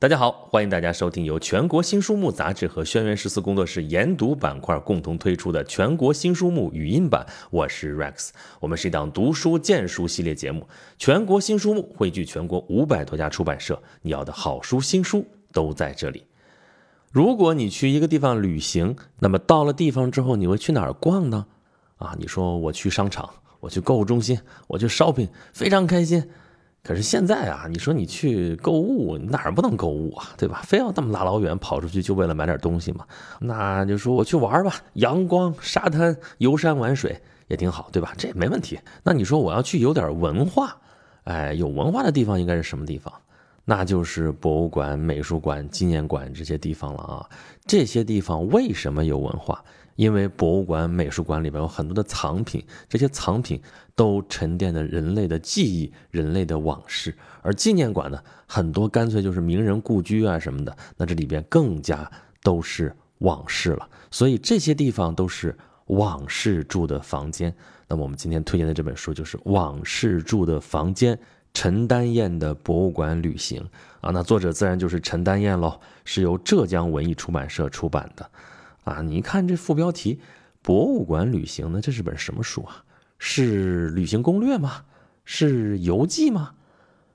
大家好，欢迎大家收听由全国新书目杂志和轩辕十四工作室研读板块共同推出的全国新书目语音版。我是 Rex，我们是一档读书荐书系列节目。全国新书目汇聚全国五百多家出版社，你要的好书新书都在这里。如果你去一个地方旅行，那么到了地方之后，你会去哪儿逛呢？啊，你说我去商场，我去购物中心，我去 shopping，非常开心。可是现在啊，你说你去购物哪儿不能购物啊，对吧？非要那么大老远跑出去就为了买点东西嘛？那就说我去玩吧，阳光、沙滩、游山玩水也挺好，对吧？这也没问题。那你说我要去有点文化，哎，有文化的地方应该是什么地方？那就是博物馆、美术馆、纪念馆这些地方了啊。这些地方为什么有文化？因为博物馆、美术馆里边有很多的藏品，这些藏品都沉淀了人类的记忆、人类的往事。而纪念馆呢，很多干脆就是名人故居啊什么的，那这里边更加都是往事了。所以这些地方都是往事住的房间。那么我们今天推荐的这本书就是《往事住的房间》，陈丹燕的博物馆旅行啊。那作者自然就是陈丹燕喽，是由浙江文艺出版社出版的。啊，你看这副标题，博物馆旅行呢？这是本什么书啊？是旅行攻略吗？是游记吗？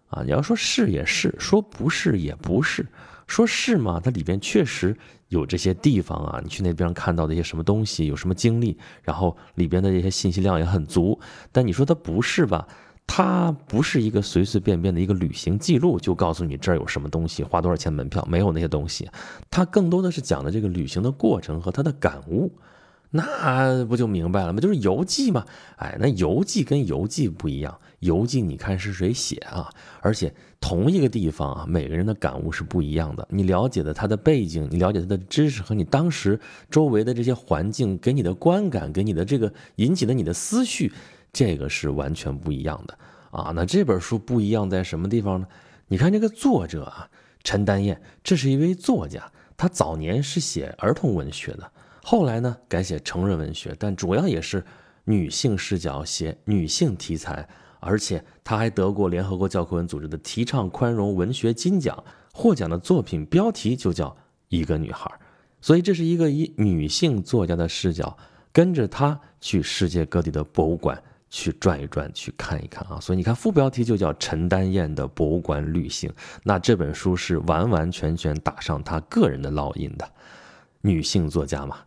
啊，你要说是也是，说不是也不是。说是嘛，它里边确实有这些地方啊，你去那边看到的一些什么东西，有什么经历，然后里边的这些信息量也很足。但你说它不是吧？它不是一个随随便便的一个旅行记录，就告诉你这儿有什么东西，花多少钱门票，没有那些东西。它更多的是讲的这个旅行的过程和他的感悟，那不就明白了吗？就是游记嘛。哎，那游记跟游记不一样，游记你看是谁写啊？而且同一个地方啊，每个人的感悟是不一样的。你了解的他的背景，你了解他的知识和你当时周围的这些环境给你的观感，给你的这个引起的你的思绪。这个是完全不一样的啊！那这本书不一样在什么地方呢？你看这个作者啊，陈丹燕，这是一位作家，他早年是写儿童文学的，后来呢改写成人文学，但主要也是女性视角写女性题材，而且他还得过联合国教科文组织的提倡宽容文学金奖，获奖的作品标题就叫《一个女孩》，所以这是一个以女性作家的视角，跟着她去世界各地的博物馆。去转一转，去看一看啊！所以你看，副标题就叫陈丹燕的博物馆旅行。那这本书是完完全全打上她个人的烙印的。女性作家嘛，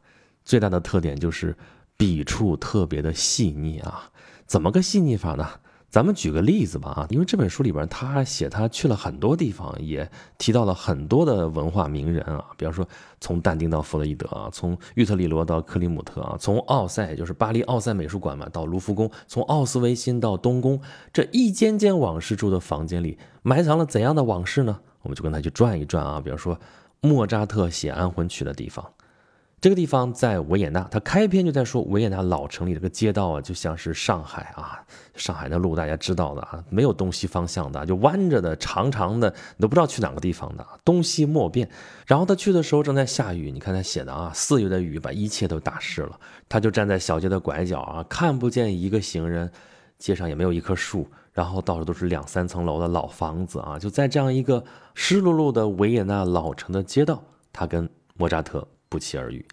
最大的特点就是笔触特别的细腻啊。怎么个细腻法呢？咱们举个例子吧啊，因为这本书里边他写他去了很多地方，也提到了很多的文化名人啊，比方说从但丁到弗洛伊德啊，从玉特里罗到克里姆特啊，从奥赛就是巴黎奥赛美术馆嘛到卢浮宫，从奥斯维辛到东宫，这一间间往事住的房间里埋藏了怎样的往事呢？我们就跟他去转一转啊，比方说莫扎特写安魂曲的地方。这个地方在维也纳，他开篇就在说维也纳老城里这个街道啊，就像是上海啊，上海的路大家知道的啊，没有东西方向的，就弯着的、长长的，你都不知道去哪个地方的，东西莫辨。然后他去的时候正在下雨，你看他写的啊，四月的雨把一切都打湿了。他就站在小街的拐角啊，看不见一个行人，街上也没有一棵树，然后到处都是两三层楼的老房子啊，就在这样一个湿漉漉的维也纳老城的街道，他跟莫扎特。不期而遇，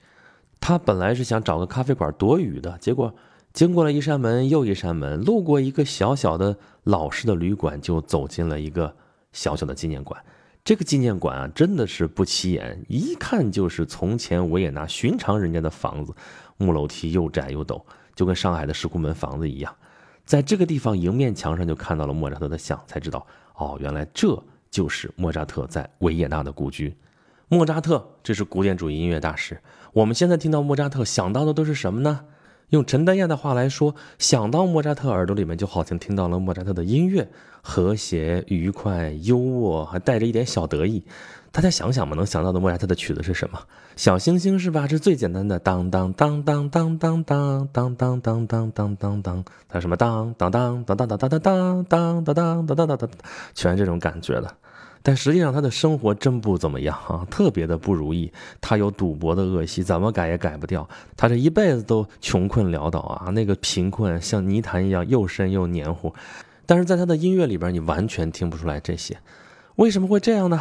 他本来是想找个咖啡馆躲雨的，结果经过了一扇门又一扇门，路过一个小小的老式的旅馆，就走进了一个小小的纪念馆。这个纪念馆啊，真的是不起眼，一看就是从前维也纳寻常人家的房子，木楼梯又窄又陡，就跟上海的石库门房子一样。在这个地方，迎面墙上就看到了莫扎特的像，才知道哦，原来这就是莫扎特在维也纳的故居。莫扎特，这是古典主义音乐大师。我们现在听到莫扎特，想到的都是什么呢？用陈丹燕的话来说，想到莫扎特，耳朵里面就好像听到了莫扎特的音乐，和谐、愉快、优渥，还带着一点小得意。大家想想嘛，能想到的莫扎特的曲子是什么？小星星是吧？这是最简单的，当当当当当当当当当当当当当当，还有什么当当当当当当当当当当当当当当，全是这种感觉的。但实际上，他的生活真不怎么样啊，特别的不如意。他有赌博的恶习，怎么改也改不掉。他这一辈子都穷困潦倒啊，那个贫困像泥潭一样又深又黏糊。但是在他的音乐里边，你完全听不出来这些。为什么会这样呢？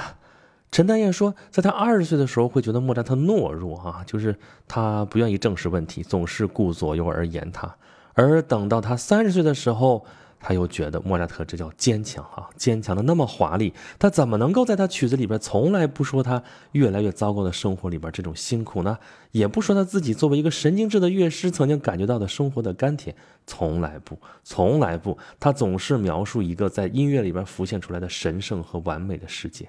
陈丹燕说，在他二十岁的时候会觉得莫扎特懦弱啊，就是他不愿意正视问题，总是顾左右而言他。而等到他三十岁的时候，他又觉得莫扎特这叫坚强啊，坚强的那么华丽，他怎么能够在他曲子里边从来不说他越来越糟糕的生活里边这种辛苦呢？也不说他自己作为一个神经质的乐师曾经感觉到的生活的甘甜，从来不，从来不，他总是描述一个在音乐里边浮现出来的神圣和完美的世界。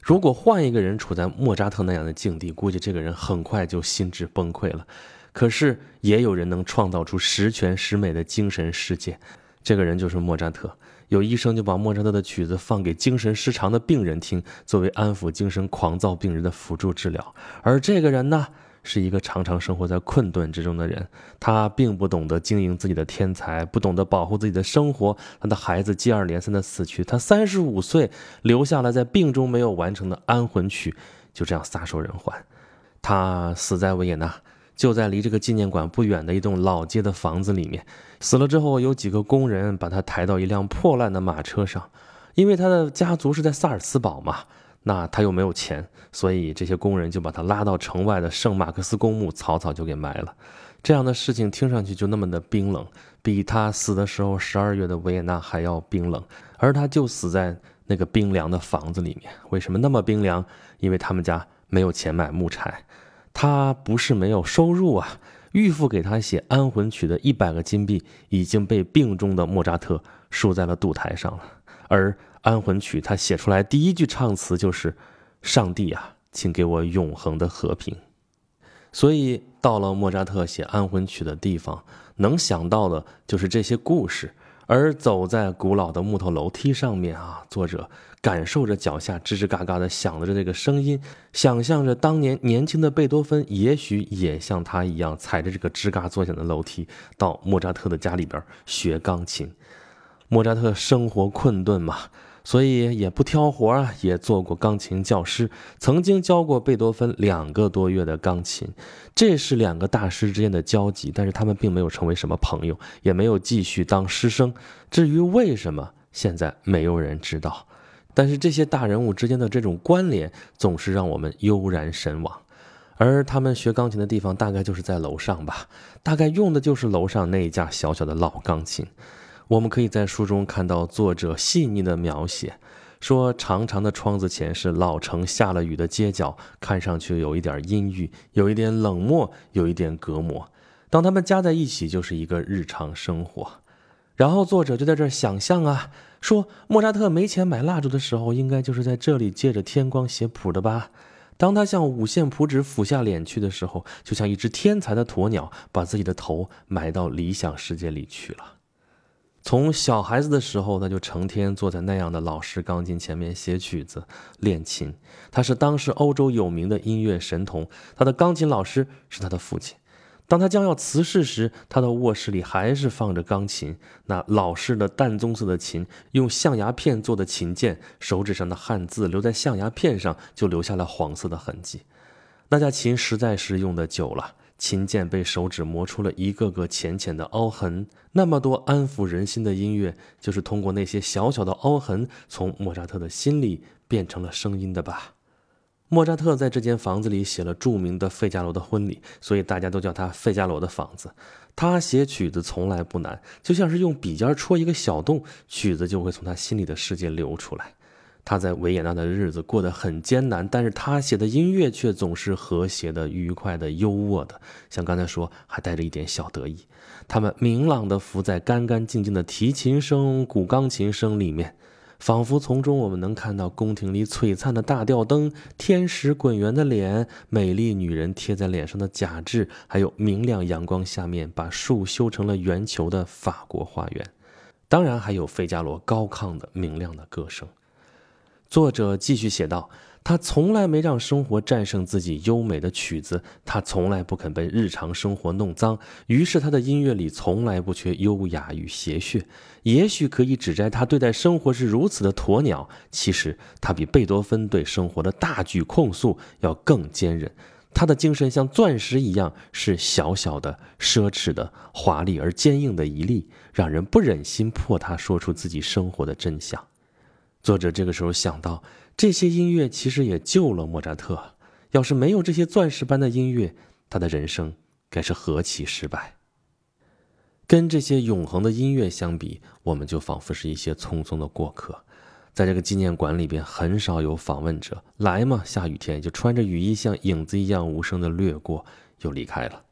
如果换一个人处在莫扎特那样的境地，估计这个人很快就心智崩溃了。可是也有人能创造出十全十美的精神世界。这个人就是莫扎特。有医生就把莫扎特的曲子放给精神失常的病人听，作为安抚精神狂躁病人的辅助治疗。而这个人呢，是一个常常生活在困顿之中的人。他并不懂得经营自己的天才，不懂得保护自己的生活。他的孩子接二连三的死去，他三十五岁留下了在病中没有完成的安魂曲，就这样撒手人寰。他死在维也纳。就在离这个纪念馆不远的一栋老街的房子里面，死了之后，有几个工人把他抬到一辆破烂的马车上，因为他的家族是在萨尔茨堡嘛，那他又没有钱，所以这些工人就把他拉到城外的圣马克思公墓，草草就给埋了。这样的事情听上去就那么的冰冷，比他死的时候十二月的维也纳还要冰冷，而他就死在那个冰凉的房子里面。为什么那么冰凉？因为他们家没有钱买木柴。他不是没有收入啊，预付给他写安魂曲的一百个金币已经被病中的莫扎特输在了赌台上了。而安魂曲他写出来第一句唱词就是：“上帝啊，请给我永恒的和平。”所以到了莫扎特写安魂曲的地方，能想到的就是这些故事。而走在古老的木头楼梯上面啊，作者感受着脚下吱吱嘎嘎的响的这个声音，想象着当年年轻的贝多芬也许也像他一样踩着这个吱嘎作响的楼梯到莫扎特的家里边学钢琴。莫扎特生活困顿嘛。所以也不挑活啊，也做过钢琴教师，曾经教过贝多芬两个多月的钢琴，这是两个大师之间的交集。但是他们并没有成为什么朋友，也没有继续当师生。至于为什么，现在没有人知道。但是这些大人物之间的这种关联，总是让我们悠然神往。而他们学钢琴的地方，大概就是在楼上吧，大概用的就是楼上那一架小小的老钢琴。我们可以在书中看到作者细腻的描写，说长长的窗子前是老城下了雨的街角，看上去有一点阴郁，有一点冷漠，有一点隔膜。当他们加在一起，就是一个日常生活。然后作者就在这儿想象啊，说莫扎特没钱买蜡烛的时候，应该就是在这里借着天光写谱的吧。当他向五线谱纸俯下脸去的时候，就像一只天才的鸵鸟，把自己的头埋到理想世界里去了。从小孩子的时候，他就成天坐在那样的老式钢琴前面写曲子、练琴。他是当时欧洲有名的音乐神童，他的钢琴老师是他的父亲。当他将要辞世时，他的卧室里还是放着钢琴，那老式的淡棕色的琴，用象牙片做的琴键，手指上的汉字留在象牙片上，就留下了黄色的痕迹。那架琴实在是用的久了。琴键被手指磨出了一个个浅浅的凹痕，那么多安抚人心的音乐，就是通过那些小小的凹痕，从莫扎特的心里变成了声音的吧。莫扎特在这间房子里写了著名的《费加罗的婚礼》，所以大家都叫他费加罗的房子。他写曲子从来不难，就像是用笔尖戳一个小洞，曲子就会从他心里的世界流出来。他在维也纳的日子过得很艰难，但是他写的音乐却总是和谐的、愉快的、优渥的，像刚才说，还带着一点小得意。他们明朗地浮在干干净净的提琴声、古钢琴声里面，仿佛从中我们能看到宫廷里璀璨的大吊灯、天使滚圆的脸、美丽女人贴在脸上的假肢，还有明亮阳光下面把树修成了圆球的法国花园。当然，还有费加罗高亢的、明亮的歌声。作者继续写道：“他从来没让生活战胜自己优美的曲子，他从来不肯被日常生活弄脏。于是他的音乐里从来不缺优雅与谐谑。也许可以指摘他对待生活是如此的鸵鸟，其实他比贝多芬对生活的大举控诉要更坚韧。他的精神像钻石一样，是小小的、奢侈的、华丽而坚硬的一粒，让人不忍心破他说出自己生活的真相。”作者这个时候想到，这些音乐其实也救了莫扎特。要是没有这些钻石般的音乐，他的人生该是何其失败。跟这些永恒的音乐相比，我们就仿佛是一些匆匆的过客。在这个纪念馆里边，很少有访问者来嘛。下雨天就穿着雨衣，像影子一样无声的掠过，又离开了。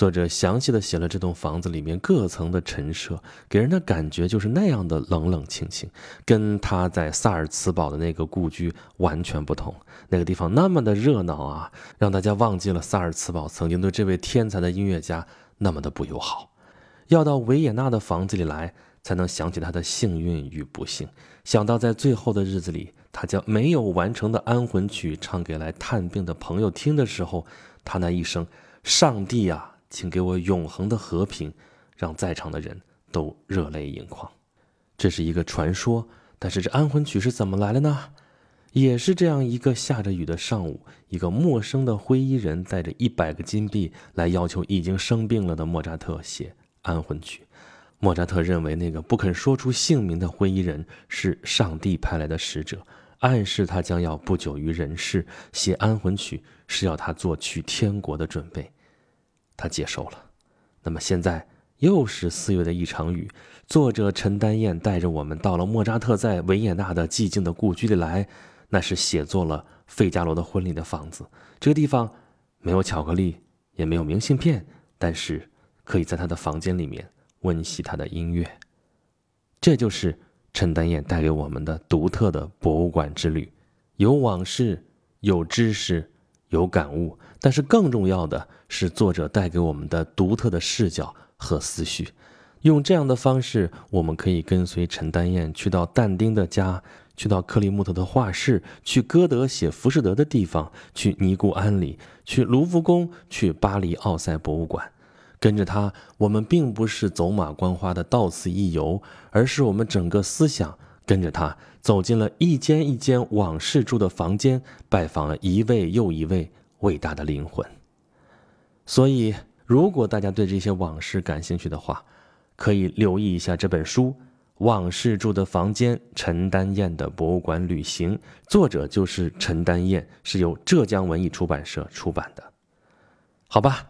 作者详细的写了这栋房子里面各层的陈设，给人的感觉就是那样的冷冷清清，跟他在萨尔茨堡的那个故居完全不同。那个地方那么的热闹啊，让大家忘记了萨尔茨堡曾经对这位天才的音乐家那么的不友好。要到维也纳的房子里来，才能想起他的幸运与不幸。想到在最后的日子里，他将没有完成的安魂曲唱给来探病的朋友听的时候，他那一声“上帝啊”。请给我永恒的和平，让在场的人都热泪盈眶。这是一个传说，但是这安魂曲是怎么来的呢？也是这样一个下着雨的上午，一个陌生的灰衣人带着一百个金币来要求已经生病了的莫扎特写安魂曲。莫扎特认为那个不肯说出姓名的灰衣人是上帝派来的使者，暗示他将要不久于人世。写安魂曲是要他做去天国的准备。他接受了。那么现在又是四月的一场雨。作者陈丹燕带着我们到了莫扎特在维也纳的寂静的故居里来，那是写作了《费加罗的婚礼》的房子。这个地方没有巧克力，也没有明信片，但是可以在他的房间里面温习他的音乐。这就是陈丹燕带给我们的独特的博物馆之旅，有往事，有知识。有感悟，但是更重要的是作者带给我们的独特的视角和思绪。用这样的方式，我们可以跟随陈丹燕去到但丁的家，去到克里木特的画室，去歌德写《浮士德》的地方，去尼姑庵里，去卢浮宫，去巴黎奥赛博物馆。跟着他，我们并不是走马观花的到此一游，而是我们整个思想。跟着他走进了一间一间往事住的房间，拜访了一位又一位伟大的灵魂。所以，如果大家对这些往事感兴趣的话，可以留意一下这本书《往事住的房间》陈丹燕的博物馆旅行，作者就是陈丹燕，是由浙江文艺出版社出版的。好吧。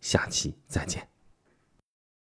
下期再见。